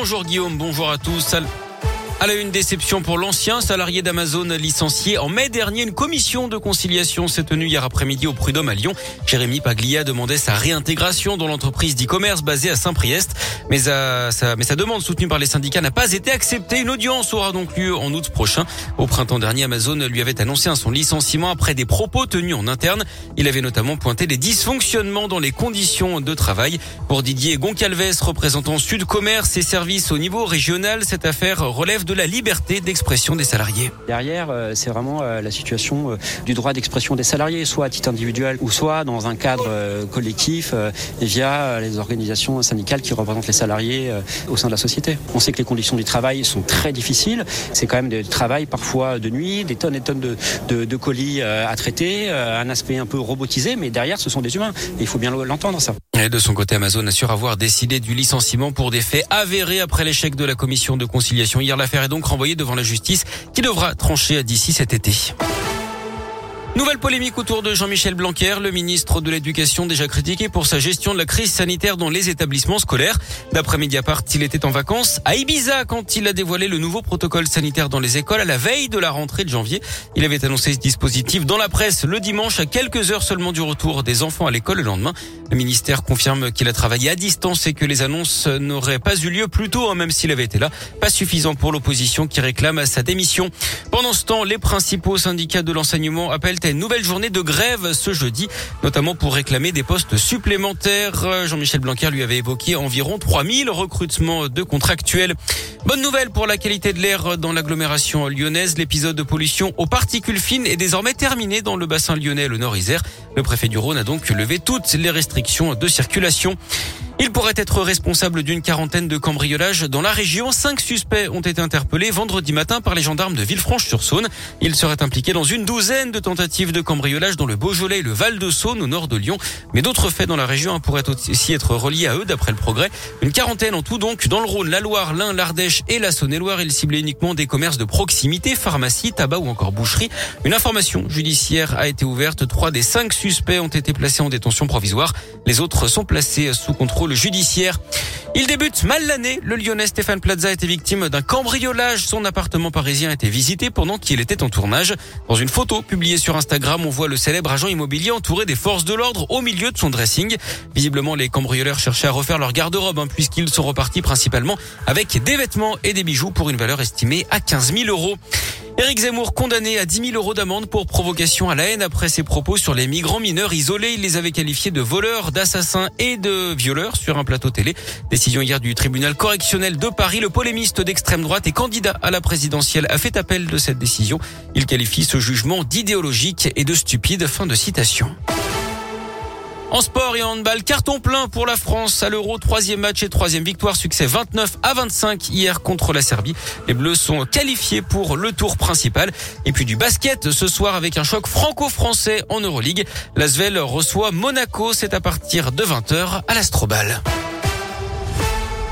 Bonjour Guillaume, bonjour à tous. À la une déception pour l'ancien salarié d'Amazon licencié en mai dernier, une commission de conciliation s'est tenue hier après-midi au Prud'homme à Lyon. Jérémy Paglia demandait sa réintégration dans l'entreprise d'e-commerce basée à Saint-Priest. Mais, sa, mais sa demande soutenue par les syndicats n'a pas été acceptée. Une audience aura donc lieu en août prochain. Au printemps dernier, Amazon lui avait annoncé son licenciement après des propos tenus en interne. Il avait notamment pointé les dysfonctionnements dans les conditions de travail. Pour Didier Goncalves, représentant Sud Commerce et Services au niveau régional, cette affaire relève de la liberté d'expression des salariés. Derrière, euh, c'est vraiment euh, la situation euh, du droit d'expression des salariés, soit à titre individuel ou soit dans un cadre collectif via les organisations syndicales qui représentent les salariés au sein de la société. On sait que les conditions du travail sont très difficiles. C'est quand même des travail parfois de nuit, des tonnes et tonnes de, de, de colis à traiter, un aspect un peu robotisé, mais derrière, ce sont des humains. Et il faut bien l'entendre, ça. Et de son côté, Amazon assure avoir décidé du licenciement pour des faits avérés après l'échec de la commission de conciliation. Hier, l'affaire est donc renvoyée devant la justice qui devra trancher d'ici cet été. Nouvelle polémique autour de Jean-Michel Blanquer, le ministre de l'Éducation déjà critiqué pour sa gestion de la crise sanitaire dans les établissements scolaires. D'après Mediapart, il était en vacances à Ibiza quand il a dévoilé le nouveau protocole sanitaire dans les écoles à la veille de la rentrée de janvier. Il avait annoncé ce dispositif dans la presse le dimanche à quelques heures seulement du retour des enfants à l'école le lendemain. Le ministère confirme qu'il a travaillé à distance et que les annonces n'auraient pas eu lieu plus tôt, hein, même s'il avait été là. Pas suffisant pour l'opposition qui réclame sa démission. Pendant ce temps, les principaux syndicats de l'enseignement appellent à une nouvelle journée de grève ce jeudi, notamment pour réclamer des postes supplémentaires. Jean-Michel Blanquer lui avait évoqué environ 3000 recrutements de contractuels. Bonne nouvelle pour la qualité de l'air dans l'agglomération lyonnaise. L'épisode de pollution aux particules fines est désormais terminé dans le bassin lyonnais, le Nord-Isère. Le préfet du Rhône a donc levé toutes les restrictions de circulation. Il pourrait être responsable d'une quarantaine de cambriolages dans la région. Cinq suspects ont été interpellés vendredi matin par les gendarmes de Villefranche-sur-Saône. Ils seraient impliqués dans une douzaine de tentatives de cambriolage dans le Beaujolais et le Val-de-Saône au nord de Lyon. Mais d'autres faits dans la région pourraient aussi être reliés à eux d'après le progrès. Une quarantaine en tout donc dans le Rhône, la Loire, l'Ain, l'Ardèche et la Saône-et-Loire. Ils ciblaient uniquement des commerces de proximité, pharmacie, tabac ou encore boucherie. Une information judiciaire a été ouverte. Trois des cinq suspects ont été placés en détention provisoire. Les autres sont placés sous judiciaire. Il débute mal l'année. Le Lyonnais Stéphane Plaza était victime d'un cambriolage. Son appartement parisien a été visité pendant qu'il était en tournage. Dans une photo publiée sur Instagram, on voit le célèbre agent immobilier entouré des forces de l'ordre au milieu de son dressing. Visiblement, les cambrioleurs cherchaient à refaire leur garde-robe hein, puisqu'ils sont repartis principalement avec des vêtements et des bijoux pour une valeur estimée à 15 000 euros. Éric Zemmour condamné à 10 000 euros d'amende pour provocation à la haine après ses propos sur les migrants mineurs isolés. Il les avait qualifiés de voleurs, d'assassins et de violeurs sur un plateau télé. Décision hier du tribunal correctionnel de Paris. Le polémiste d'extrême droite et candidat à la présidentielle a fait appel de cette décision. Il qualifie ce jugement d'idéologique et de stupide. Fin de citation. En sport et en handball, carton plein pour la France à l'Euro, troisième match et troisième victoire, succès 29 à 25 hier contre la Serbie. Les Bleus sont qualifiés pour le tour principal. Et puis du basket ce soir avec un choc franco-français en Euroleague. L'Asvel reçoit Monaco, c'est à partir de 20h à l'Astrobal.